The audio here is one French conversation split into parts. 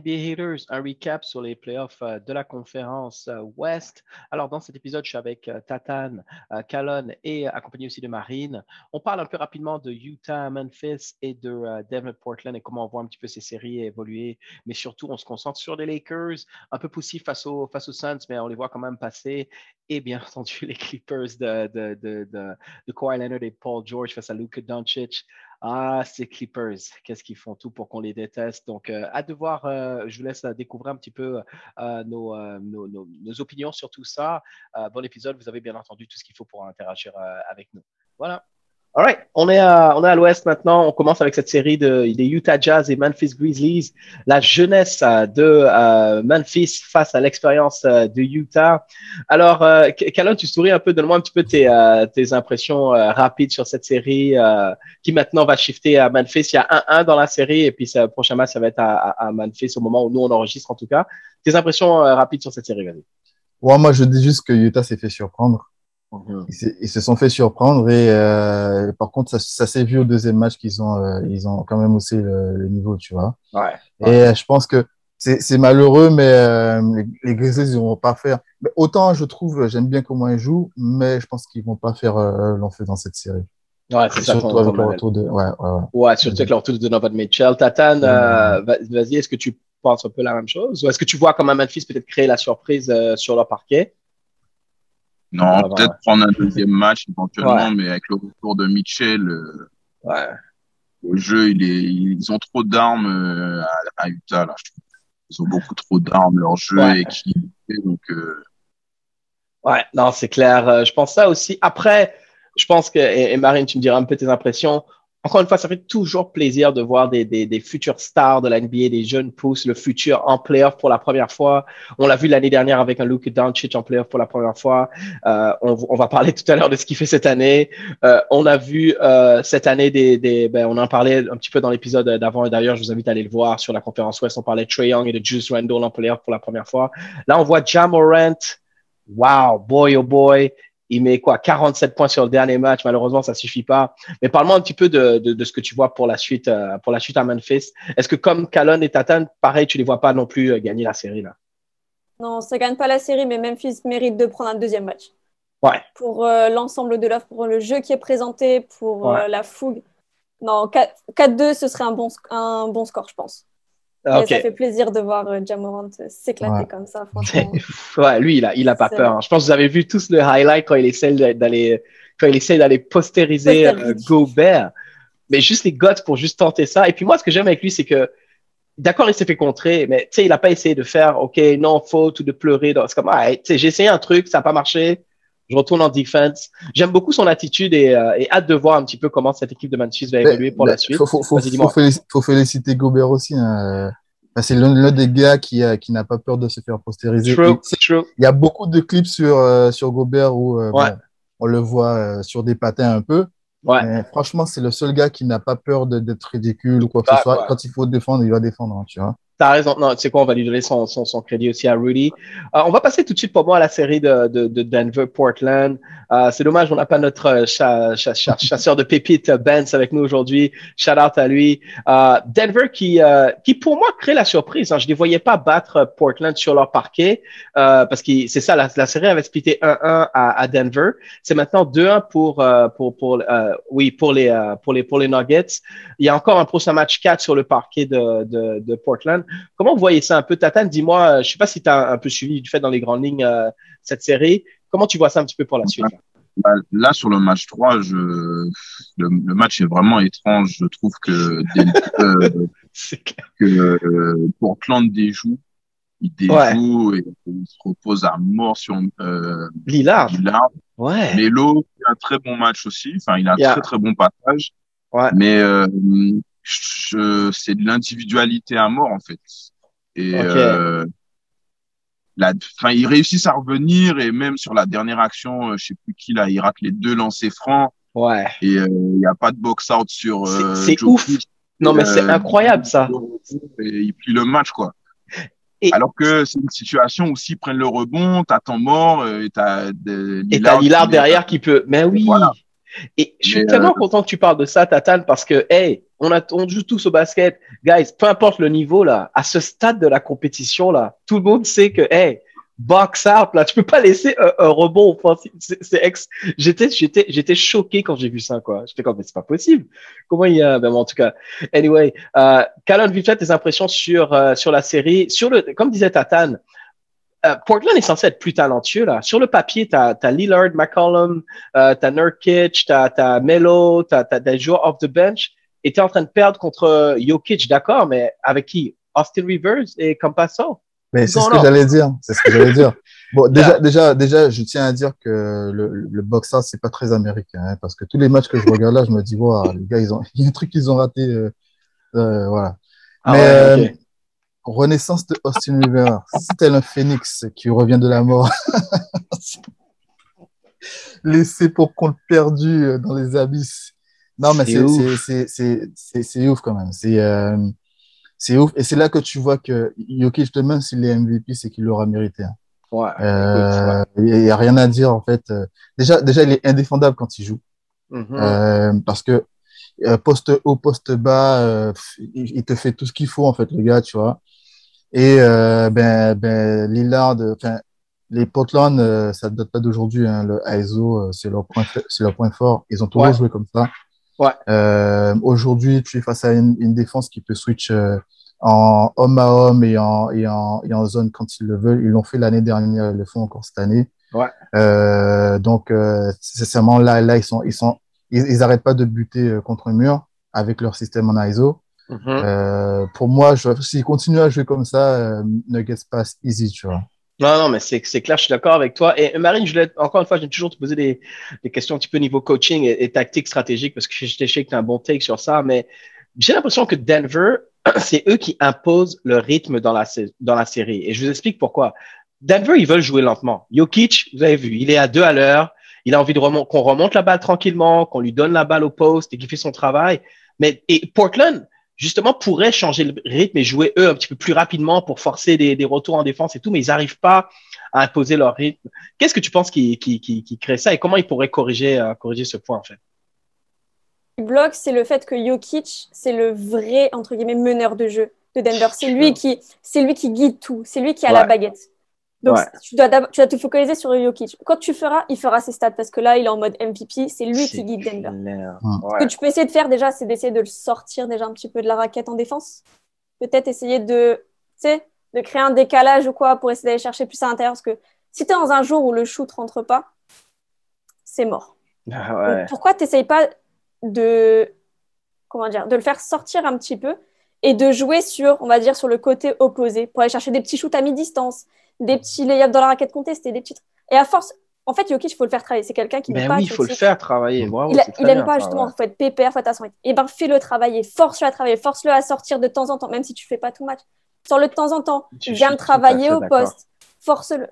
NBA Haters, un recap sur les playoffs euh, de la conférence euh, Ouest. Alors, dans cet épisode, je suis avec euh, Tatane, Calon et accompagné aussi de Marine. On parle un peu rapidement de Utah, Memphis et de Denver, Portland et comment on voit un petit peu ces séries évoluer. Mais surtout, on se concentre sur les Lakers, un peu poussif face aux, Suns, mais on les voit quand même passer. Et bien entendu, les Clippers de, de, de, de, de Kawhi Leonard et Paul George face à Luka Doncic. Ah, ces Clippers, qu'est-ce qu'ils font tout pour qu'on les déteste. Donc, euh, à devoir, euh, je vous laisse euh, découvrir un petit peu nos, nos, nos, opinions sur tout ça. bon épisode, vous avez bien entendu tout ce qu'il faut pour interagir avec nous. Voilà. All right, on est à, on est à l'ouest maintenant. On commence avec cette série de des Utah Jazz et Memphis Grizzlies. La jeunesse euh, de euh, Memphis face à l'expérience euh, de Utah. Alors, euh, tu souris un peu. Donne-moi un petit peu tes, tes impressions rapides sur cette série qui maintenant va shifter à Memphis. Il y a 1-1 dans la série et puis le prochain match, ça va être à, à, Memphis au moment où nous, on enregistre en tout cas. Tes impressions rapides sur cette série, vas-y. Ouais, moi, je dis juste que Utah s'est fait surprendre. Mhm. Ils, se sont fait surprendre et euh, par contre, ça, ça s'est vu au deuxième match qu'ils ont, euh, ils ont quand même haussé le, le niveau, tu vois. Ouais, Et euh, je pense que c'est malheureux, mais les, les Grizzlies, ils vont pas faire. Mais autant, je trouve, j'aime bien comment ils jouent, mais je pense qu'ils vont pas faire l'enfer dans cette série. Ouais, c'est ça. Surtout avec le retour de. Ouais, ouais, surtout avec le retour de Donovan Mitchell. Tatane, vas-y, est-ce que tu penses un peu la même chose? Ou est-ce que tu vois comment Memphis peut-être créer la surprise sur leur parquet? Non, peut-être prendre un deuxième match éventuellement, mais avec le retour de Mitchell, euh, ouais. le jeu, il est, ils ont trop d'armes euh, à, Utah là. Je trouve. Ils ont beaucoup trop d'armes, leur jeu est équilibré, donc. Euh... Ouais, non, c'est clair. Je pense ça aussi. Après, je pense que et Marine, tu me diras un peu tes impressions encore une fois, ça fait toujours plaisir de voir des, des, futurs stars de la NBA, des jeunes pousses, le futur en playoff pour la première fois. On l'a vu l'année dernière avec un Luke Doncic en playoff pour la première fois. Euh, on, va parler tout à l'heure de ce qu'il fait cette année. Euh, on a vu euh, cette année des, des ben, on en parlait un petit peu dans l'épisode d'avant et d'ailleurs, je vous invite à aller le voir sur la conférence Ouest. On parlait de Trey Young et de Juice Randle en playoff pour la première fois. Là, on voit Jamorant. Wow, boy oh boy, il met quoi 47 points sur le dernier match. Malheureusement, ça suffit pas. Mais parle-moi un petit peu de, de, de, ce que tu vois pour la suite, euh, pour la suite à Memphis. Est-ce que comme Calon et Tatan, pareil, tu les vois pas non plus euh, gagner la série là? Non, ça gagne pas la série, mais Memphis mérite de prendre un deuxième match. Ouais. Pour euh, l'ensemble de l'offre, pour le jeu qui est présenté, pour la fougue. Non, 4-2, ce serait un bon, un bon score, je pense. Ça fait plaisir de voir euh, Jamorant s'éclater comme ça, franchement. ouais, lui, il a, il a pas peur. Hein. Je pense que vous avez vu tous le highlight quand il essaie d'aller, quand il essaie d'aller postériser euh, Gobert. Mais juste les guts pour juste tenter ça. Et puis moi, ce que j'aime avec lui, c'est que, d'accord, il s'est fait contrer, mais tu sais, il a pas essayé de faire, OK, non, faute ou de pleurer. C'est comme, ah, tu sais, j'ai essayé un truc, ça n'a pas marché je retourne en defense. J'aime beaucoup son attitude et, euh, et, hâte de voir un petit peu comment cette équipe de Memphis va évoluer pour la suite. Faut, faut, faut, faut, féliciter, Gobert aussi. Hein. c'est l'un des gars qui, euh, qui n'a pas peur de se faire postériser. True, true. Il y a beaucoup de clips sur, euh, sur Gobert où ouais. on le voit sur des patins un peu. Ouais. Mais franchement, c'est le seul gars qui n'a pas peur d'être ridicule ou quoi que ce soit. Quand il faut défendre, il va défendre, hein, tu vois. T'as raison. Non, tu sais quoi, on va lui donner son, son, son crédit aussi à Rudy. Euh, on va passer tout de suite pour moi à la série de, de, de Denver-Portland. Euh, c'est dommage, on n'a pas notre euh, chasseur de pépites Benz avec nous aujourd'hui. Shout out à lui. Euh, Denver qui, euh, qui pour moi crée la surprise. Hein. Je ne les voyais pas battre Portland sur leur parquet parce que c'est ça, la, la, série avait splitté 1-1 à, à, Denver. C'est maintenant 2-1 pour pour pour oui pour les pour les pour les Nuggets. Il y a encore un prochain match 4 sur le parquet de de, de Portland. Comment vous voyez ça un peu, Tatane Dis-moi, euh, je ne sais pas si tu as un peu suivi du fait dans les grandes lignes euh, cette série. Comment tu vois ça un petit peu pour la suite? Bah, Là, sur le match 3, je... le, match est vraiment étrange. Je trouve que, euh, que euh, Portland déjoue. il déjoue et il se repose à mort sur euh, Lillard. Ouais. Melo fait un très bon match aussi. Enfin, il a un très très bon passage. Ouais. Mais c'est de l'individualité à mort en fait. Et euh, la, enfin, ils réussissent à revenir et même sur la dernière action, euh, je sais plus qui là, il rate les deux lancers francs. Ouais. Et euh, il n'y a pas de box out sur. Euh, c'est ouf. Non mais c'est incroyable ça. Et il plie le match quoi. Et Alors que c'est une situation où s'ils prennent le rebond, t'as temps mort et t'as et t'as Lillard derrière qui peut. Mais oui. Et je suis tellement content que tu parles de ça, Tatane, parce que hey, on, a, on joue tous au basket, guys. Peu importe le niveau là, à ce stade de la compétition là, tout le monde sait que hey, box out là, tu peux pas laisser un, rebond offensif. C'est ex. J'étais j'étais j'étais choqué quand j'ai vu ça quoi. J'étais comme mais c'est pas possible. Comment il y a ben, en tout cas. Anyway, euh, Calonne, vite fait tes impressions sur euh, sur la série, sur le comme disait Tatane. Euh, Portland est censé être plus talentueux là. Sur le papier, t'as as Lillard, McCollum, euh, t'as Nurkic, t'as as Melo, t'as as des joueurs off the bench. Et t'es en train de perdre contre Jokic, d'accord, mais avec qui? Austin Rivers et Campasso mais c'est ce que j'allais dire. C'est ce que j'allais dire. Bon, déjà, déjà, déjà, je tiens à dire que le, le box-out, c'est pas très américain, hein, parce que tous les matchs que je regarde là, je me dis, wow, les gars, ils ont, il y a un truc qu'ils ont raté, euh, euh, voilà. Ah Mais, euh, renaissance de Austin Rivers, c'est tel un phénix qui revient de la mort. Laissé pour compte perdu euh, dans les abysses. Non, mais c'est ouf quand même. C'est, euh, c'est ouf. Et c'est là que tu vois que Jokic, demain, s'il est MVP, c'est qu'il l'aura mérité. Hein. Ouais. Euh, il n'y a rien à dire, en fait. Déjà, déjà, il est indéfendable quand il joue. Mm-hmm. euh, parce que poste haut, poste bas, euh, il, te fait tout ce qu'il faut, en fait, le gars, tu vois. Et euh, ben, ben, Lillard, enfin, les Portland, ça ne date pas d'aujourd'hui. Hein, le ISO, c'est leur point, c'est leur point fort. Ils ont toujours joué comme ça. Ouais. Euh, Aujourd'hui, tu es face à une, une défense qui peut switch euh, en homme à homme et en, et en, et en zone quand ils le veulent. Ils l'ont fait l'année dernière, ils le font encore cette année. Ouais. Euh, donc, euh, sincèrement, là, là, ils sont, ils sont, ils, ils arrêtent pas de buter euh, contre un mur avec leur système en ISO. Mm -hmm. pour moi, s'ils continuent à jouer comme ça, Nuggets passe easy, tu vois. Non, non, mais c'est clair, je suis d'accord avec toi. Et Marine, je encore une fois, je vais toujours te poser des, des, questions un petit peu niveau coaching et, et tactique stratégique parce que je sais que tu as un bon take sur ça, mais j'ai l'impression que Denver, c'est eux qui imposent le rythme dans la, dans la série. Et je vous explique pourquoi. Denver, ils veulent jouer lentement. Jokic, vous avez vu, il est à deux à l'heure. Il a envie de qu'on remonte la balle tranquillement, qu'on lui donne la balle au poste et qu'il fait son travail. Mais, et Portland, justement, pourraient changer le rythme et jouer eux un petit peu plus rapidement pour forcer des, des retours en défense et tout, mais ils n'arrivent pas à imposer leur rythme. Qu'est-ce que tu penses qui, qui, qui, qui, crée ça et comment ils pourraient corriger, euh, corriger ce point en fait? Bloque, c'est le fait que Jokic, c'est le vrai entre guillemets meneur de jeu de Denver. C'est lui qui, c'est lui qui guide tout. C'est lui qui a ouais. la baguette. Donc, ouais. tu, dois tu dois te focaliser sur Jokic. Quand tu feras, il fera ses stats parce que là, il est en mode MVP. C'est lui qui guide Denver. Ouais. Ce que tu peux essayer de faire déjà, c'est d'essayer de le sortir déjà un petit peu de la raquette en défense. Peut-être essayer de, tu sais, de créer un décalage ou quoi pour essayer d'aller chercher plus à l'intérieur. Parce que si tu es dans un jour où le shoot rentre pas, c'est mort. Ah Donc, pourquoi tu n'essayes pas de, comment dire, de le faire sortir un petit peu et de jouer sur, on va dire, sur le côté opposé pour aller chercher des petits shoots à mi-distance, des petits layups dans la raquette contestée, des petits. Et à force, en fait, Jokic, il faut le faire travailler. C'est quelqu'un qui Mais pas. oui, il faut le faire travailler. Bravo, il, il aime pas, justement, il faut être pépère, faut être à son rythme. Et ben, fais-le travailler, force-le à travailler, force-le à sortir de temps en temps, même si tu fais pas tout match. Sors-le de temps en temps, Je viens travailler au poste, force-le.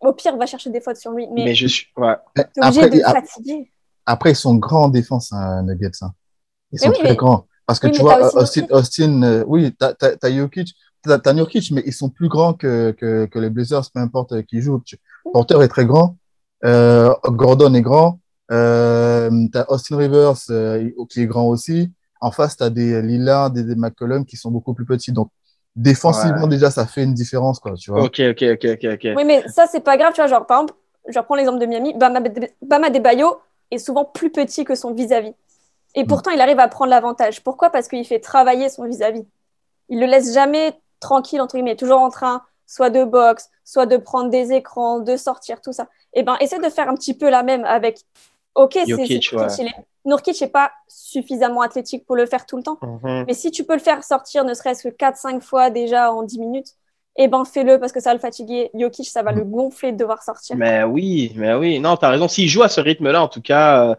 Au pire, va chercher des fautes sur lui. Mais, mais je suis. Ouais. Obligé Après, de le fatiguer. Après, ils sont grands en défense, hein, Nuggets. Hein. Ils sont oui, très mais... grands. Parce que oui, tu vois, Austin, Austin euh, oui, t'as as, Jokic, t'as as Jokic, mais ils sont plus grands que, que, que les Blazers, peu importe qui joue. Porter est très grand, euh, Gordon est grand, euh, t'as Austin Rivers euh, qui est grand aussi. En face, t'as des Lillard, des, des McCollum qui sont beaucoup plus petits. Donc, défensivement, ouais. déjà, ça fait une différence, quoi, tu vois. Ok, ok, ok, ok, ok. Oui, mais ça, c'est pas grave, tu vois, genre, par exemple, je reprends l'exemple de Miami, Bama, Bama Debayo est souvent plus petit que son vis-à-vis. -vis. Et pourtant, il arrive à prendre l'avantage. Pourquoi? Parce qu'il fait travailler son vis-à-vis. -vis. Il le laisse jamais tranquille, entre guillemets, toujours en train soit de boxe, soit de prendre des écrans, de sortir, tout ça. Et ben, essaie de faire un petit peu la même avec. Ok, c'est ouais. Nurkic n'est pas suffisamment athlétique pour le faire tout le temps. Mm -hmm. Mais si tu peux le faire sortir ne serait-ce que 4-5 fois déjà en 10 minutes, eh ben fais-le parce que ça va le fatiguer. Jokic, ça va le gonfler de devoir sortir. Mais oui, mais oui. Non, tu as raison. S'il joue à ce rythme-là, en tout cas,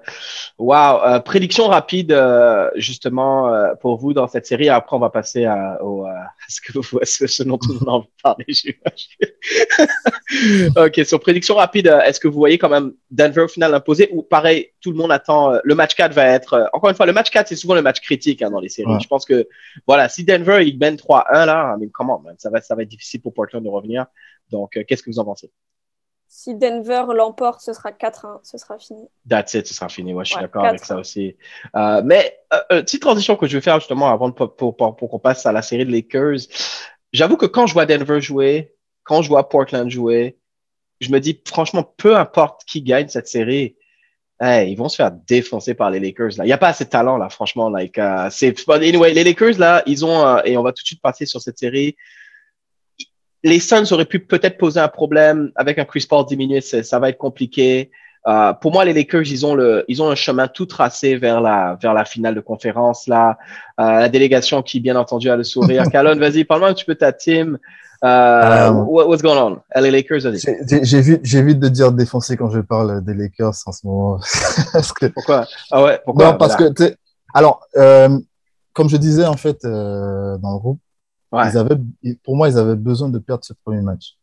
waouh. Wow. prédiction rapide, justement, pour vous dans cette série. Après, on va passer à, au, ce, que vous, ce dont on a envie de parler. ok, sur prédiction rapide, est-ce que vous voyez quand même Denver au final imposé ou pareil, tout le monde attend le match 4 va être. encore une fois, le match 4, c'est souvent le match critique hein, dans les séries. Je pense que, voilà, si Denver, il mène 3-1 là, mais comment, ça va, ça va être difficile pour Portland de revenir. Donc, euh, qu'est-ce que vous en pensez? Si Denver l'emporte, ce sera 4-1, ce sera fini. That's it, ce sera fini. Ouais, je suis d'accord avec ça aussi. Euh, mais, euh, petite transition que je vais faire justement avant de, pour, pour, qu'on passe à la série de Lakers. J'avoue que quand je vois Denver jouer, quand je vois Portland jouer, je me dis, franchement, peu importe qui gagne cette série, ils vont se faire défoncer par les Lakers. Là. Il n'y a pas assez de talent, là, franchement. Like, c'est, anyway, les Lakers, là, ils ont, et on va tout de suite passer sur cette série les Suns auraient pu peut-être poser un problème avec un Chris Paul diminué, ça va être compliqué. Euh, pour moi, les Lakers, ils ont le, ils ont un chemin tout tracé vers la, vers la finale de conférence là. Euh, la délégation qui, bien entendu, a le sourire. Calonne, vas-y, parle-moi un petit peu de ta team. Euh, what's going on? Les Lakers, J'évite de dire défoncer quand je parle des Lakers en ce moment. Pourquoi? Ah ouais, pourquoi? Non, parce que, alors, comme je disais, en fait, dans le groupe, ils avaient, pour moi, ils avaient besoin de perdre ce premier match.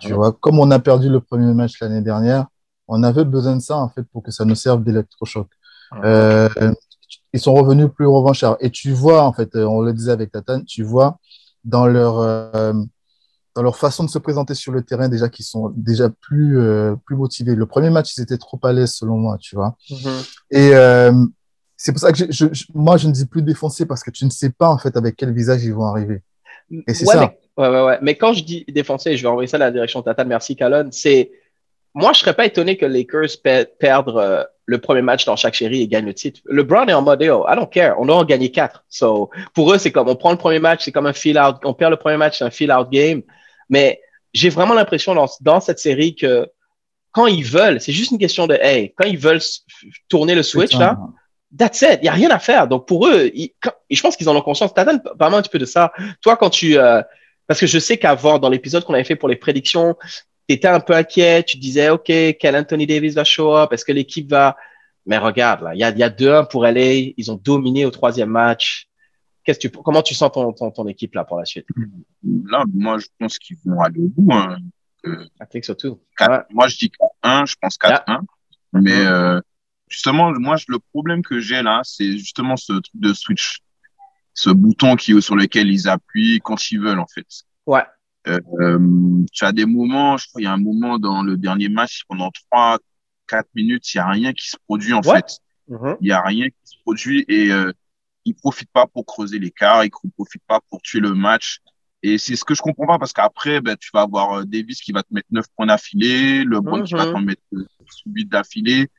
Tu vois, comme on a perdu le premier match l'année dernière, on avait besoin de ça, en fait, pour que ça nous serve d'électrochoc. Euh, ils sont revenus plus revanchards. Et tu vois, en fait, on le disait avec Tatane, tu vois dans leur, euh, dans leur façon de se présenter sur le terrain déjà qu'ils sont déjà plus, euh, plus motivés. Le premier match, ils étaient trop à l'aise, selon moi, tu vois. Mm-hmm. Et euh, c'est pour ça que je, moi, je ne dis plus défoncer parce que tu ne sais pas, en fait, avec quel visage ils vont arriver. Et c'est ça. Mais, ouais, ouais, ouais. Mais quand je dis défoncer, je vais envoyer ça à la direction Tata, merci Calonne, c'est. Moi, je serais pas étonné que les Lakers perdent euh, le premier match dans chaque série et gagnent le titre. Le Brown est en mode, oh, I don't care. On doit gagner quatre. So, pour eux, c'est comme, on prend le premier match, c'est comme un feel out. On perd le premier match, c'est un feel out game. Mais j'ai vraiment l'impression dans, dans cette série que quand ils veulent, c'est juste une question de, hey, quand ils veulent tourner le switch, là, That's it. Il n'y a rien à faire. Donc, pour eux, je pense qu'ils en ont conscience. T'as parle un petit peu de ça. Toi, quand tu, euh, parce que je sais qu'avant, dans l'épisode qu'on avait fait pour les prédictions, tu étais un peu inquiet. Tu disais, OK, quel Anthony Davis va show up? Est-ce que l'équipe va, mais regarde, là, il y a, y a 2-1 pour aller. Ils ont dominé au troisième match. Qu'est-ce que tu, comment tu sens ton, ton, ton, équipe là pour la suite? Là, moi, je pense qu'ils vont aller au bout. Hein. Euh, surtout. Moi, je dis 4-1, je pense 4-1. Mais, euh, justement, moi, le problème que j'ai là, c'est justement ce truc de switch, ce bouton qui sur lequel ils appuient quand ils veulent, en fait. Ouais. Euh, euh tu as des moments, je crois, il y a un moment dans le dernier match, pendant trois, quatre minutes, il y a rien qui se produit, en fait. Mm-hmm. Il y a rien qui se produit et euh, ils profitent pas pour creuser l'écart, ils profitent pas pour tuer le match. Et c'est ce que je comprends pas parce qu'après, ben, tu vas avoir euh, Davis qui va te mettre neuf points d'affilée, le mm qui va mm-hmm. t'en mettre 8 d'affilée.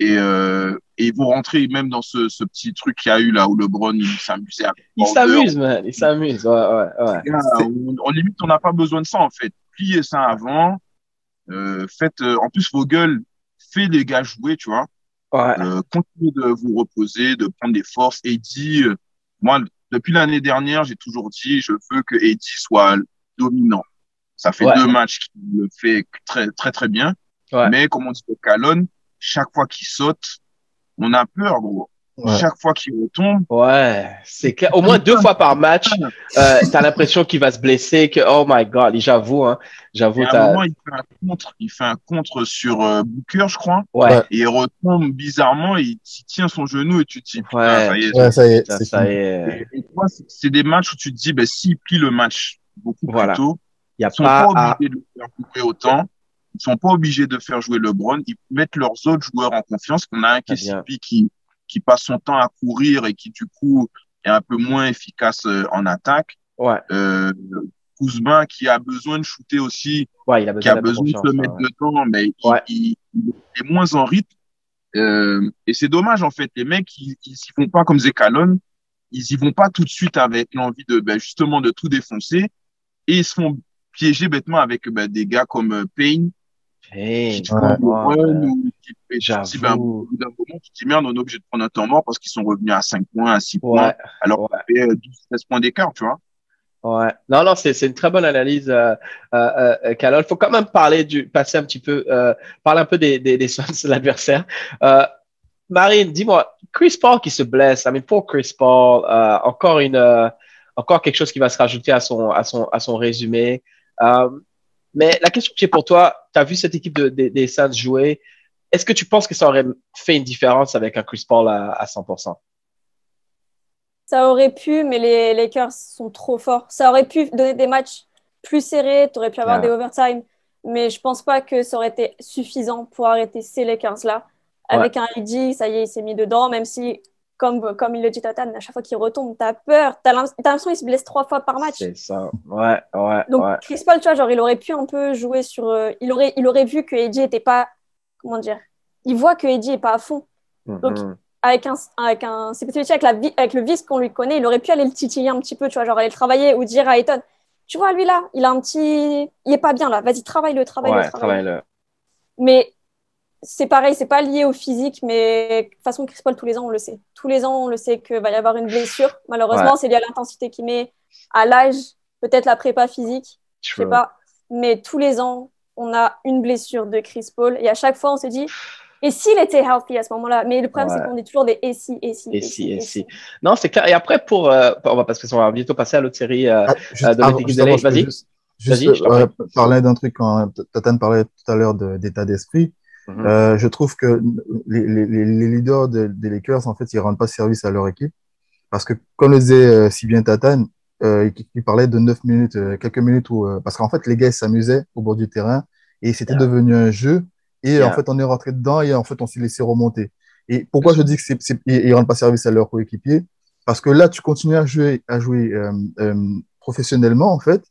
Et, euh, et ils vont rentrer même dans ce, ce petit truc qu'il y a eu là où LeBron il s'amusait. Il s'amuse, man. Il s'amuse. Ouais, ouais, ouais. on, limite, on n'a pas besoin de ça en fait. Pliez ça avant. Euh, faites. Euh, en plus, vos gueules, faites les gars jouer, tu vois. Ouais. Euh, continuez de vous reposer, de prendre des forces. Eddie, euh, moi, depuis l'année dernière, j'ai toujours dit, je veux que Eddie soit dominant. Ça fait deux matchs qu'il le fait très, très, très bien. Mais comme on dit au Calonne, chaque fois qu'il saute, on a peur, gros. Chaque fois qu'il retombe. Ouais, c'est clair. Au moins deux fois par match, euh, t'as l'impression qu'il va se blesser, que oh my god, j'avoue, hein, j'avoue. À un moment, il fait un contre, il fait un contre sur euh, Booker, je crois. Ouais. Et il retombe bizarrement, et il tient son genou et tu te dis, ouais. ça y est. Ouais, ça y est. Ça, y est. c'est des matchs où tu te dis, ben, s'il plie le match beaucoup plus tôt, il y a pas, pas obligé de le faire couper autant. Ils sont pas obligés de faire jouer LeBron. Ils mettent leurs autres joueurs en confiance. On a un KCP qui, qui passe son temps à courir et qui, du coup, est un peu moins efficace euh, en attaque. Ouais. Euh, Kuzma qui a besoin de shooter aussi, ouais, il a qui a besoin de se mettre dedans, mais il, il, est moins en rythme. Euh, et c'est dommage en fait. Les mecs, ils, ils y vont pas comme Zekalon. Ils y vont pas tout de suite avec l'envie de ben, justement de tout défoncer et ils se font piéger bêtement avec ben, des gars comme euh, Payne Hey, qui ouais, ou ben, au bout d'un moment, tu te dis merde, on est obligé de prendre un temps mort parce qu'ils sont revenus à 5 points, à 6 points, alors qu'on fait 12, 13 points d'écart, tu vois. Ouais. Non, non, c'est une très bonne analyse, euh, euh, euh, Il faut quand même parler du, passer un petit peu, euh, parler un peu des, des, des de l'adversaire. Euh, Marine, dis-moi, Chris Paul qui se blesse, I mean, pour Chris Paul, euh, encore une, euh, encore quelque chose qui va se rajouter à son, à son, à son résumé. Mais la question que j'ai pour toi, tu as vu cette équipe de, des Suns jouer. Est-ce que tu penses que ça aurait fait une différence avec un Chris Paul à, à 100%? Ça aurait pu, mais les Lakers sont trop forts. Ça aurait pu donner des matchs plus serrés, tu aurais pu avoir des overtime, mais je pense pas que ça aurait été suffisant pour arrêter ces Lakers-là. Avec un ID, ça y est, il s'est mis dedans, même si, comme, comme il le dit Tatan, à chaque fois qu'il retombe, tu as peur. Tu as l'impression qu'il se blesse trois fois par match. C'est ça, ouais, ouais. Donc, Chris Paul, tu vois, genre, il aurait pu un peu jouer sur. Euh, il, aurait, il aurait vu que Eddie était pas. Comment dire Il voit que Eddie est pas à fond. Donc, mm-hmm avec un, avec un avec, la, avec le vice qu'on lui connaît, il aurait pu aller le titiller un petit peu, tu vois, genre aller le travailler ou dire à Ethan, tu vois, lui là, il a un petit. Il est pas bien là, vas-y, travaille-le, travaille-le. Travaille mais c'est pareil, c'est pas lié au physique, mais de toute façon, Chris Paul, tous les ans, on le sait. Tous les ans, on le sait qu'il va y avoir une blessure. Malheureusement, c'est lié à l'intensité qu'il met, à l'âge, peut-être la prépa physique, je sais pas. Mais tous les ans, on a une blessure de Chris Paul. Et à chaque fois, on se dit, et s'il était healthy à ce moment-là? Mais le problème, c'est qu'on est toujours des et si, et si. Et si, et si. Non, c'est clair. Et après, pour, euh, on va, parce qu'on va bientôt passer à l'autre série euh, ah, euh de l'équipe de Vas-y. Juste, euh, parler d'un truc quand Tatane parlait tout à l'heure d'état d'esprit. Mm -hmm. je trouve que les, les, les leaders des de Lakers, en fait, ils rendent pas service à leur équipe. Parce que, comme le disait si bien Tatane, euh, il, parlait de 9 minutes, quelques minutes où, parce qu'en fait, les gars s'amusaient au bord du terrain et c'était devenu un jeu et en fait, on est rentré dedans et en fait, on s'est laissé remonter. Et pourquoi je dis que c'est, ils rendent pas service à leur coéquipier Parce que là, tu continues à jouer, à jouer euh, euh, professionnellement, en fait,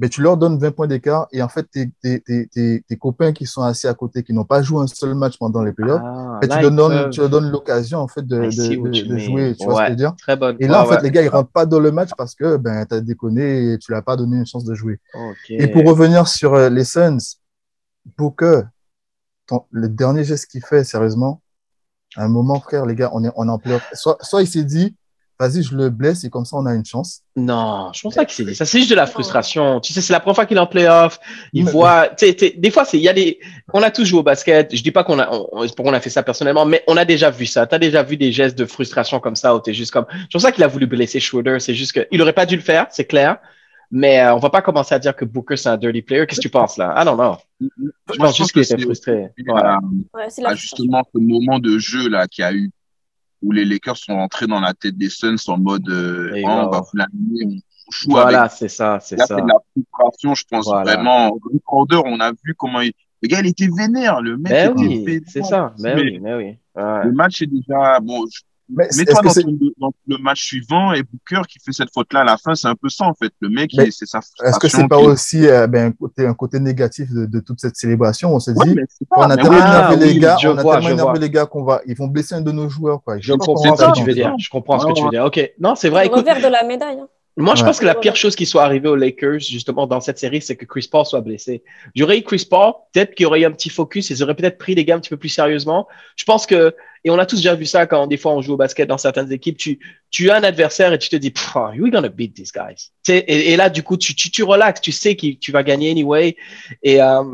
mais tu leur donnes 20 points d'écart et en fait, tes, tes, tes, tes, copains qui sont assis à côté, qui n'ont pas joué un seul match pendant les playoffs, ah, tu, leur donnes, tu leur donnes l'occasion en fait de, de, de, jouer. Tu vois ce que je veux dire? Très bonne. Et là, en fait, les gars, ils rentrent pas dans le match parce que ben, tu as déconné et tu l'as pas donné une chance de jouer. Et pour revenir sur euh, les Suns, Booker, le dernier geste qu'il fait, sérieusement, à un moment, frère, les gars, on est, on est en pleurs. Soit, soit il s'est dit, vas-y, je le blesse et comme ça, on a une chance. Non, je pense pas qu'il s'est dit ça. C'est juste de la frustration. Tu sais, c'est la première fois qu'il est en playoff. Il voit, tu sais, des fois, c'est, il y a des, on a tous joué au basket. Je dis pas qu'on a, on, on a fait ça personnellement, mais on a déjà vu ça. Tu as déjà vu des gestes de frustration comme ça où es juste comme, c'est pour ça qu'il a voulu blesser Schroeder. C'est juste qu'il aurait pas dû le faire, c'est clair. Mais euh, on va pas commencer à dire que Booker c'est un dirty player. Qu'est-ce que tu penses là? Ah non non. Je pense juste qu'il était frustré. Voilà. Ouais, justement ce moment de jeu là qu'il y a eu où les Lakers sont rentrés dans la tête des Suns en mode euh, oh, on va vous l'amener, on joue voilà, c'est ça, c'est ça. C'est de la frustration, je pense vraiment. Recorder, on a vu comment il... le gars il était vénère, le mec ben était oui, C'est ça, mais, ben oui, mais oui. Ouais. Le match est déjà bon. Mais Mets-toi dans, dans, le match suivant et Booker qui fait cette faute-là à la fin, c'est un peu ça en fait. Le mec, c'est sa Est-ce que c'est pas aussi euh, ben, un, côté, un côté négatif de, de, toute cette célébration? On se dit, on a tellement énervé les gars, on a tellement énervé les gars qu'on va, ils vont blesser un de nos joueurs. Quoi. Je, comprends ce que tu veux dire. Je comprends ce que tu veux dire. Ok, non, c'est vrai. Revers de la médaille. Hein. Moi, je pense que la pire chose qui soit arrivée aux Lakers, justement, dans cette série, c'est que Chris Paul soit blessé. J'aurais eu Chris Paul, peut-être qu'il y aurait eu un petit focus, ils auraient peut-être pris les gars un petit peu plus sérieusement. Je pense que, et on a tous déjà vu ça quand des fois on joue au basket dans certaines équipes, tu, tu as un adversaire et tu te dis, we're gonna beat these guys. Et, et, là, du coup, tu, tu, tu relaxes, tu sais que tu vas gagner anyway. Et, euh,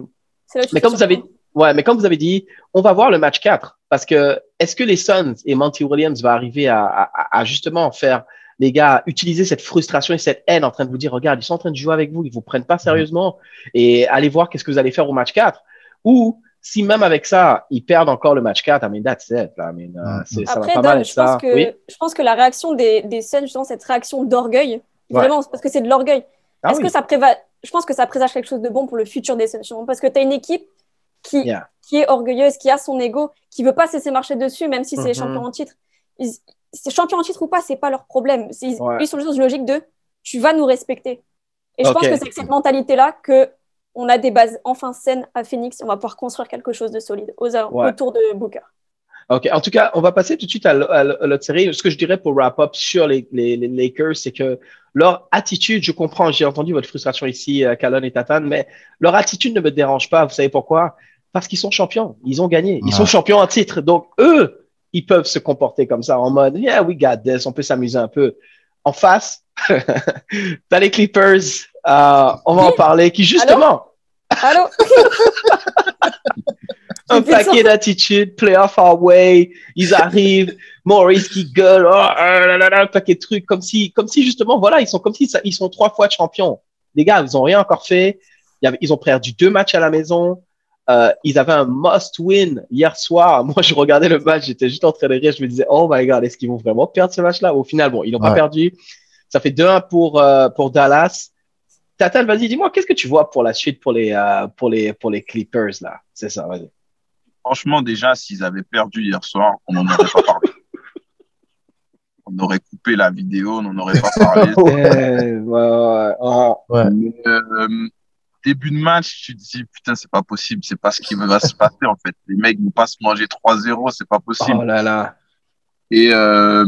mais comme vous avez, ouais, mais comme vous avez dit, on va voir le match 4. Parce que, est-ce que les Suns et Monty Williams va arriver à, à, à justement faire les gars, utilisez cette frustration et cette haine en train de vous dire, regarde, ils sont en train de jouer avec vous, ils vous prennent pas sérieusement et allez voir qu'est-ce que vous allez faire au match 4. Ou si même avec ça, ils perdent encore le match 4, I mean, that's it. I mean, uh, ça Après, va pas mal je, ça. Pense que, oui? je pense que la réaction des, des scènes, justement, cette réaction d'orgueil, vraiment, parce que c'est de l'orgueil. Ah, Est-ce oui. que ça préva... Je pense que ça présage quelque chose de bon pour le futur des Suns, parce que tu as une équipe qui, yeah. qui est orgueilleuse, qui a son ego, qui veut pas se laisser marcher dessus, même si c'est mm -hmm. champion en titre. Ils, champion en titre ou pas, c'est pas leur problème. Ils, ouais. ils sont juste dans une logique de tu vas nous respecter. Et je okay. pense que c'est avec cette mentalité-là que on a des bases enfin saines à Phoenix et on va pouvoir construire quelque chose de solide aux, ouais. autour de Booker. OK. En tout cas, on va passer tout de suite à l'autre série. Ce que je dirais pour wrap-up sur les, les, les Lakers, c'est que leur attitude, je comprends, j'ai entendu votre frustration ici, Calonne et Tatane, mais leur attitude ne me dérange pas. Vous savez pourquoi? Parce qu'ils sont champions. Ils ont gagné. Ils sont champions en titre. Donc, eux, ils peuvent se comporter comme ça en mode, yeah, we got this, on peut s'amuser un peu. En face, t'as les Clippers. Euh, on va en parler. Qui justement. Allô, un paquet d'attitudes, playoff away, ils arrivent, Maurice qui gueule, oh, un paquet de trucs, comme si, comme si justement, voilà, ils sont comme si ils sont trois fois champions. Les gars, ils ont rien encore fait. Ils ont perdu deux matchs à la maison. Euh, ils avaient un must-win hier soir. Moi, je regardais le match, j'étais juste en train de rire. Je me disais, oh my god, est-ce qu'ils vont vraiment perdre ce match-là? Au final, bon, ils n'ont pas perdu. Ça fait 2-1 pour, euh, pour Dallas. Tatal, vas-y, dis-moi, qu'est-ce que tu vois pour la suite pour les, euh, pour les, pour les Clippers, là? C'est ça, vas-y. Franchement, déjà, s'ils avaient perdu hier soir, on n'en aurait pas parlé. on aurait coupé la vidéo, on n'en aurait pas parlé. ouais, ouais, ouais début de match, tu te dis, putain, c'est pas possible, c'est pas ce qui va se passer, en fait. Les mecs vont pas se manger 3-0, c'est pas possible. Oh là là. Et euh,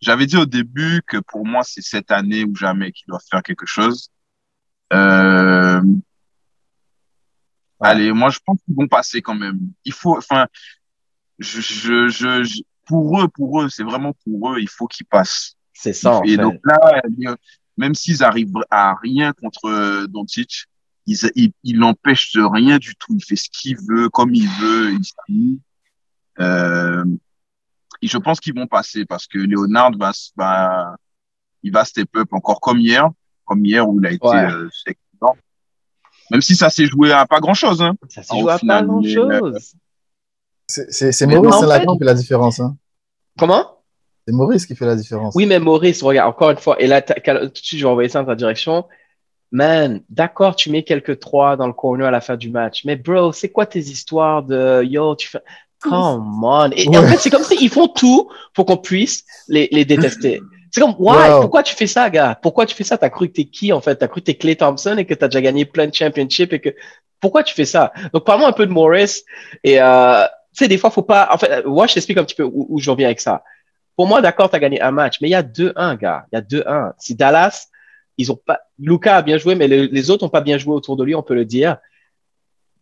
j'avais dit au début que pour moi, c'est cette année ou jamais qu'ils doivent faire quelque chose. Euh, allez, moi, je pense qu'ils vont passer quand même. Il faut, enfin, je, je, je, pour eux, pour eux, c'est vraiment pour eux, il faut qu'ils passent. C'est ça. Et donc là, même s'ils arrivent à rien contre euh, Doncic, il, il, n'empêche de rien du tout. Il fait ce qu'il veut, comme il veut ici. Euh, et je pense qu'ils vont passer parce que Leonard va, va, il va step up encore comme hier, comme hier où il a été euh, excellent. Même si ça s'est joué à pas grand chose. Hein. Ça s'est joué à pas grand chose. C'est Maurice qui fait la différence. Hein. Comment? C'est Maurice qui fait la différence. Oui, mais Maurice, regarde, encore une fois, et là, tout de suite, je vais envoyer ça dans ta direction man, d'accord, tu mets quelques trois dans le corner à la fin du match, mais bro, c'est quoi tes histoires de yo, tu fais, come on. Et, en fait, c'est comme si ils font tout pour qu'on puisse les, les détester. C'est comme, why? Pourquoi tu fais ça, gars? Pourquoi tu fais ça? T'as cru que t'es qui, en fait? T'as cru que t'es Clay Thompson et que t'as déjà gagné plein de championships et que, pourquoi tu fais ça? Donc, parle-moi un peu de Morris et, euh, tu sais, des fois, faut pas, en fait, moi, je t'explique un petit peu où, où je reviens avec ça. Pour moi, d'accord, t'as gagné un match, mais il y a 2-1, gars. Il y a 2-1. Si Dallas, ils ont pas, Luca a bien joué, mais les, autres n'ont pas bien joué autour de lui, on peut le dire.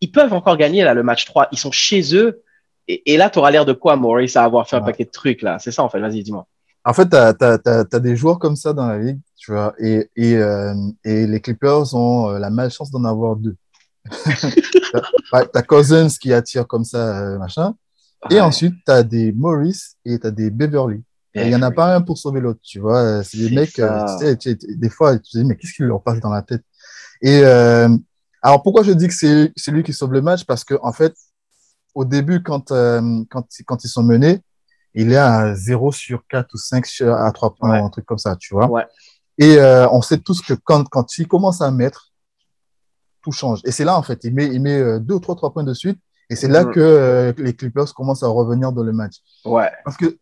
Ils peuvent encore gagner là le match 3. Ils sont chez eux. Et, là, tu auras l'air de quoi, Maurice, à avoir fait un paquet de trucs là? C'est ça, en fait. Vas-y, dis-moi. En fait, tu as, des joueurs comme ça dans la ligue, tu vois, et, et, euh, et les Clippers ont euh, la malchance d'en avoir deux. tu as, Cousins qui attire comme ça, euh, machin. Et ensuite, tu as des Maurice et tu as des Beverly. Il n'y en a pas un pour sauver l'autre, tu vois. C'est des mecs, euh, tu sais, des fois, tu te dis, mais qu'est-ce qui leur passe dans la tête? Et euh, alors, pourquoi je dis que c'est lui qui sauve le match? Parce que en fait, au début, quand, euh, quand, quand ils sont menés, il est à 0 sur 4 ou 5 à 3 points, un truc comme ça, tu vois. Ouais. Et euh, on sait tous que quand, quand il commence à mettre, tout change. Et c'est là, en fait, il met, il met 2 ou 3, 3 points de suite. Et c'est là mm. que les Clippers commencent à revenir dans le match. Ouais. Parce que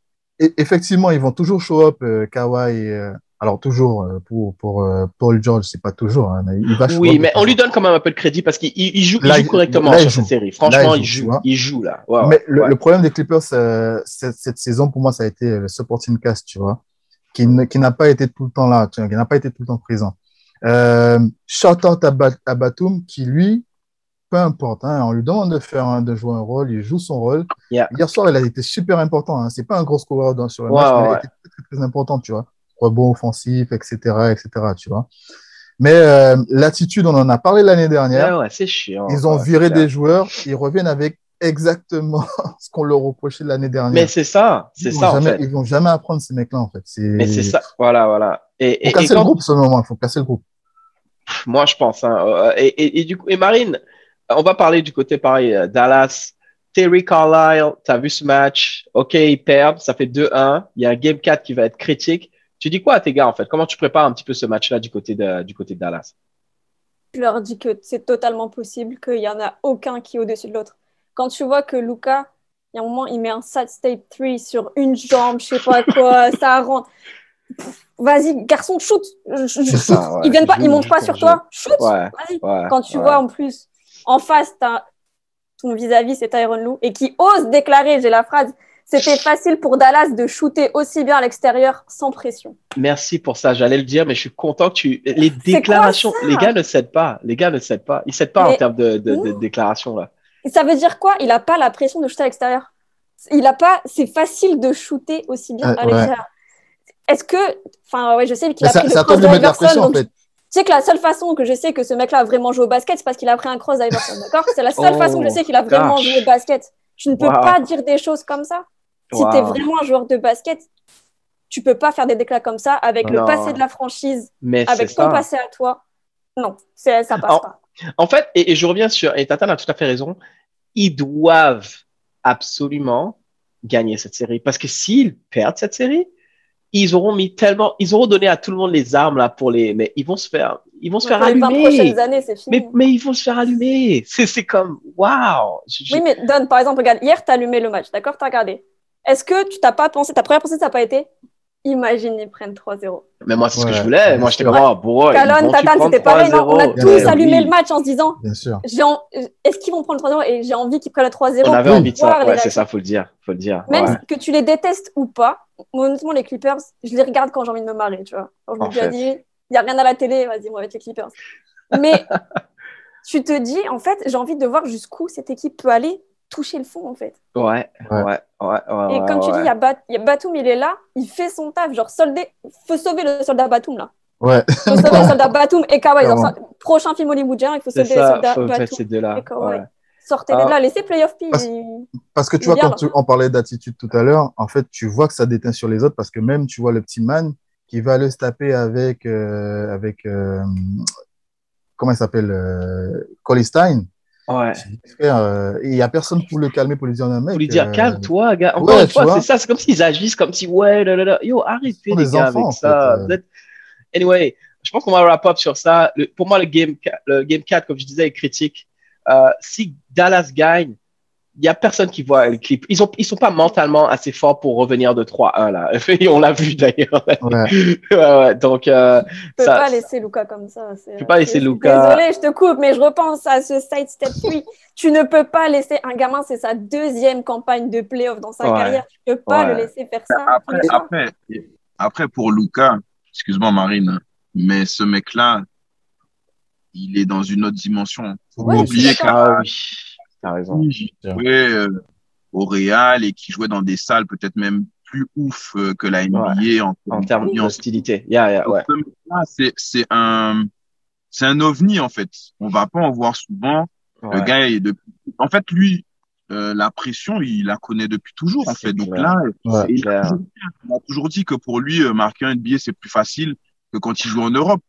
effectivement, ils vont toujours show up euh, Kawhi. Euh, alors toujours euh, pour pour Paul George, c'est pas toujours. Hein, il va oui, mais on lui donne quand même un peu de crédit parce qu'il il joue, il joue correctement sur cette série. Franchement, il joue, il joue, là. mais le, problème des Clippers cette, cette, saison, pour moi, ça a été le supporting cast, tu vois, qui, qui n'a pas été tout le temps là, tu vois, qui n'a pas été tout le temps présent. Euh, shout out à, à Batum qui lui peu importe. Hein, on lui demande de faire de jouer un rôle, il joue son rôle. Hier soir, il a été super important. Hein. C'est pas un gros scoreur dans, sur le match, mais il a été très, très, important, tu vois. Rebond offensif, etc., etc., tu vois. Mais euh, l'attitude, on en a parlé l'année dernière. Ouais, c'est chiant. Ils ont viré des joueurs, ils reviennent avec exactement ce qu'on leur reprochait l'année dernière. Mais c'est ça, c'est ça. Jamais, en fait. Ils vont jamais apprendre ces mecs-là, en fait. Mais c'est ça, voilà, voilà. Et, faut casser le groupe, ce moment. Il faut casser le groupe. Moi, je pense. Hein. Euh, et, et, du coup, et Marine, on va parler du côté pareil, euh, Dallas. Terry Carlisle, tu as vu ce match? OK, ils perdent, ça fait 2-1. Il y a un game 4 qui va être critique. Tu dis quoi à tes gars, en fait? Comment tu prépares un petit peu ce match-là du, côté de, du côté de Dallas? Je leur dis que c'est totalement possible, qu'il n'y en a aucun qui est au-dessus de l'autre. Quand tu vois que Luca, il y a un moment, il met un side state 3 sur une jambe, je sais pas quoi, ça rentre. Vas-y, garçon, shoot. Ils viennent pas, ils montent pas sur toi. Shoot. Vas-y. Quand tu vois en plus en face, ton vis-à-vis, c'est Tyron Lou, et qui ose déclarer, j'ai la phrase, c'était facile pour Dallas de shooter aussi bien à l'extérieur sans pression. Merci pour ça, j'allais le dire, mais je suis content que tu. Les déclarations, les gars ne cèdent pas. Les gars ne cèdent pas. Ils cèdent pas en termes de, de, déclarations, là. Ça veut dire quoi? Il n'a pas la pression de shooter à l'extérieur. Il a pas. C'est facile de shooter aussi bien à l'extérieur. est-ce que, enfin, ouais, je sais qu'il a pris le cross d'Iverson. Donc, tu sais que la seule façon que je sais que ce mec-là a vraiment joué au basket, c'est parce qu'il a pris un cross d'Iverson, d'accord? C'est la seule façon que je sais qu'il a vraiment joué au basket. Tu ne peux pas dire des choses comme ça. Si tu es vraiment un joueur de basket, tu peux pas faire des déclats comme ça avec le passé de la franchise, avec ton passé à toi. Non, ça passe pas. En fait, et, je reviens sur, et Tatan a tout à fait raison, ils doivent absolument gagner cette série. Parce que s'ils perdent cette série, ils auront mis tellement, ils auront donné à tout le monde les armes là pour les, mais ils vont se faire, ils vont se faire allumer. prochaines années, c'est fini. Mais, mais, ils vont se faire allumer. C'est comme, waouh. Oui, mais Don, par exemple, regarde, hier, tu as allumé le match, d'accord? Tu as regardé. Est-ce que tu t'as pas pensé, ta première pensée, ça n'a pas été Imagine, ils prennent 3-0. Mais moi, c'est ce que je voulais. Moi, j'étais comme, oh, bon, Calonne, Tatane, c'était pareil. Non, on a tous allumé le match en se disant, Bien sûr. est-ce qu'ils vont prendre le 3-0 Et j'ai envie qu'ils prennent le 3-0. On avait envie de ça. Ouais, c'est ça, faut le dire. Faut le dire. Même que tu les détestes ou pas, honnêtement, les Clippers, je les regarde quand j'ai envie de me marrer, tu vois. Quand je me dis, il n'y a rien à la télé, vas-y, moi, avec les Clippers. Mais tu te dis, en fait, j'ai envie de voir jusqu'où cette équipe peut aller toucher le fond, en fait. Ouais, ouais, ouais. ouais, et comme tu dis, il y, a y a Batum, il est là, il fait son taf. Genre, soldé, faut sauver le soldat Batum, là. Ouais. Il faut sauver le soldat Batum et Kawhi. prochain film hollywoodien, il faut sauver le soldat Batum. Ces deux-là. Sortez-les de là, laissez Playoff P. Parce, parce, que tu vois, quand tu, on parlait d'attitude tout à l'heure, en fait, tu vois que ça déteint sur les autres parce que même, tu vois, le petit man qui va aller se taper avec, euh, avec euh, comment il s'appelle, euh, Stein Ouais. Euh, il n'y a personne pour le calmer, pour lui dire, mec. Pour lui dire, euh, calme-toi, gars. Encore une fois, c'est ça, c'est comme s'ils agissent comme si, ouais, là, là, là. yo, arrêtez les gars avec ça. Euh. Anyway, je pense qu'on va wrap up sur ça. pour moi, le game, le game 4, comme je disais, est critique. si Dallas gagne, il y a personne qui voit le clip. Ils ont, ils sont pas mentalement assez forts pour revenir de 3-1 là. on l'a vu d'ailleurs. Ouais. ouais, donc, euh, tu peux pas laisser Luca comme ça. Tu peux pas laisser Luca. Désolé, je te coupe, mais je repense à ce side step oui. tu ne peux pas laisser un gamin, c'est sa deuxième campagne de playoff dans sa carrière. Tu peux pas le laisser faire ça. Après, après, après pour Luca, excuse-moi Marine, mais ce mec-là, il est dans une autre dimension. Faut oublier qu'à T'as raison. Qui jouait euh, au Real et qui jouait dans des salles peut-être même plus ouf euh, que la NBA en, en termes d'hostilité. Yeah, yeah, ouais. C'est c'est un c'est un ovni en fait. On va pas en voir souvent. Le gars est de en fait lui euh, la pression, il la connaît depuis toujours en fait. Donc là, il, a toujours, dit que pour lui marquer un NBA c'est plus facile que quand il joue en Europe.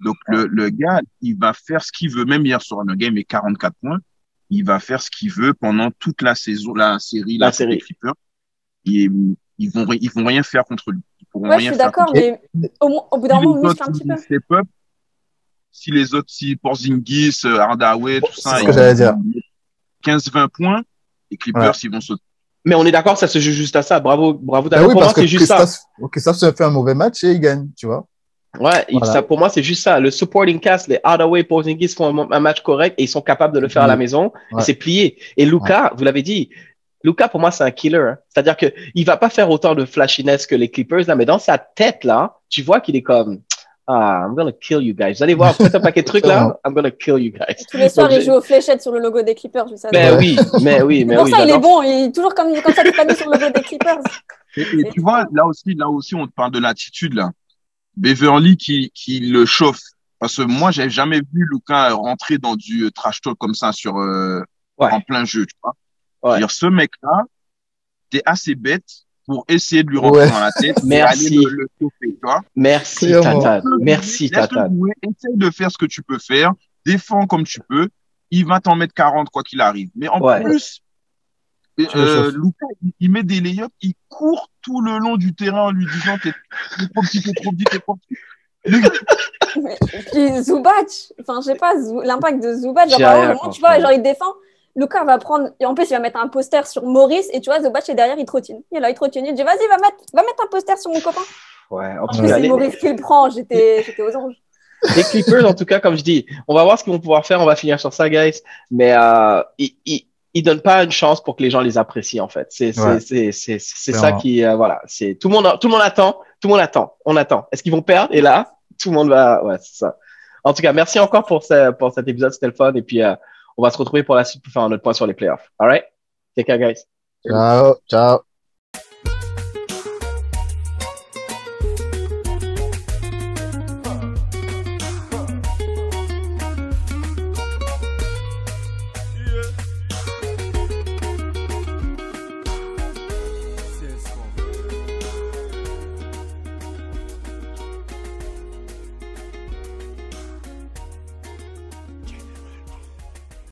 Donc le, le gars, il va faire ce qu'il veut. Même hier soir, le game est 44 points il va faire ce qu'il veut pendant toute la saison, la série, la, série. Ils, ils vont, ils vont rien faire contre lui. Ils pourront ouais, je suis d'accord, mais au, au, bout d'un moment, muscle un petit peu. si les autres, si Porzingis, euh, Hardaway, tout ça, ils dire. 15-20 points, les Clippers, ils vont sauter. Mais on est d'accord, ça se joue juste à ça. Bravo, bravo. Bah oui, pour moi, c'est juste ça. ça se fait un mauvais match et il gagne, tu vois. Ouais, ça, pour moi, c'est juste ça. Le supporting cast, les Hardaway, Porzingis font un, match correct et ils sont capables de le faire à la mm. maison. C'est plié. Et Luca, vous l'avez dit, Luca, pour moi, c'est un killer. Hein. C'est-à-dire que il va pas faire autant de flashiness que les Clippers, là, mais dans sa tête, là, tu vois qu'il est comme, ah, I'm gonna kill you guys. Vous allez voir, faites un paquet de trucs là, I'm gonna kill you guys. Tous les soirs, il joue aux fléchettes sur le logo des Clippers, je sais. Mais oui, mais oui, mais pour oui. Pour ça, il est bon, il est toujours comme, comme ça, mis sur le logo des Clippers. Et, tu vois, là aussi, là aussi, on te parle de l'attitude, là. Beverly qui, qui le chauffe. Parce que moi, j'ai jamais vu Lucas rentrer dans du trash talk comme ça sur euh, en plein jeu, tu vois. Ouais. Dire, ce mec-là, t'es assez bête pour essayer de lui rentrer dans la tête. Merci. Le, le chauffer, tu vois. Merci, Tata. Merci, Tata. Essaye de faire ce que tu peux faire. Défends comme tu peux. Il va t'en mettre 40 quoi qu'il arrive. Mais en plus, euh, Lucas, il, met des layups, il court tout le long du terrain en lui disant t'es trop petit, t'es trop petit, t'es trop petit. Puis Zubac, enfin, je sais pas, l'impact de Zubac, genre, tu vois, genre, il défend. Lucas va prendre, et en plus, il va mettre un poster sur Maurice, et tu vois, Zubac est derrière, il trottine. Il est là, il trottine. Il dit, vas-y, va mettre, va mettre un poster sur mon copain. Ouais, en tout cas. C'est Maurice qui le prend, j'étais aux anges. Les Clippers, en tout cas, comme je dis, on va voir ce qu'ils vont pouvoir faire, on va finir sur ça, guys. Mais euh, ils, ils donnent pas une chance pour que les gens les apprécient en fait. C'est c'est c'est c'est ça qui euh, voilà, c'est tout le monde tout le monde attend, tout le monde attend, on attend. Est-ce qu'ils vont perdre? Et là, tout le monde va ouais, c'est ça. En tout cas, merci encore pour ce, pour cet épisode, c'était le fun et puis euh, on va se retrouver pour la suite pour faire un autre point sur les playoffs. All right? Take care guys. Ciao, ciao.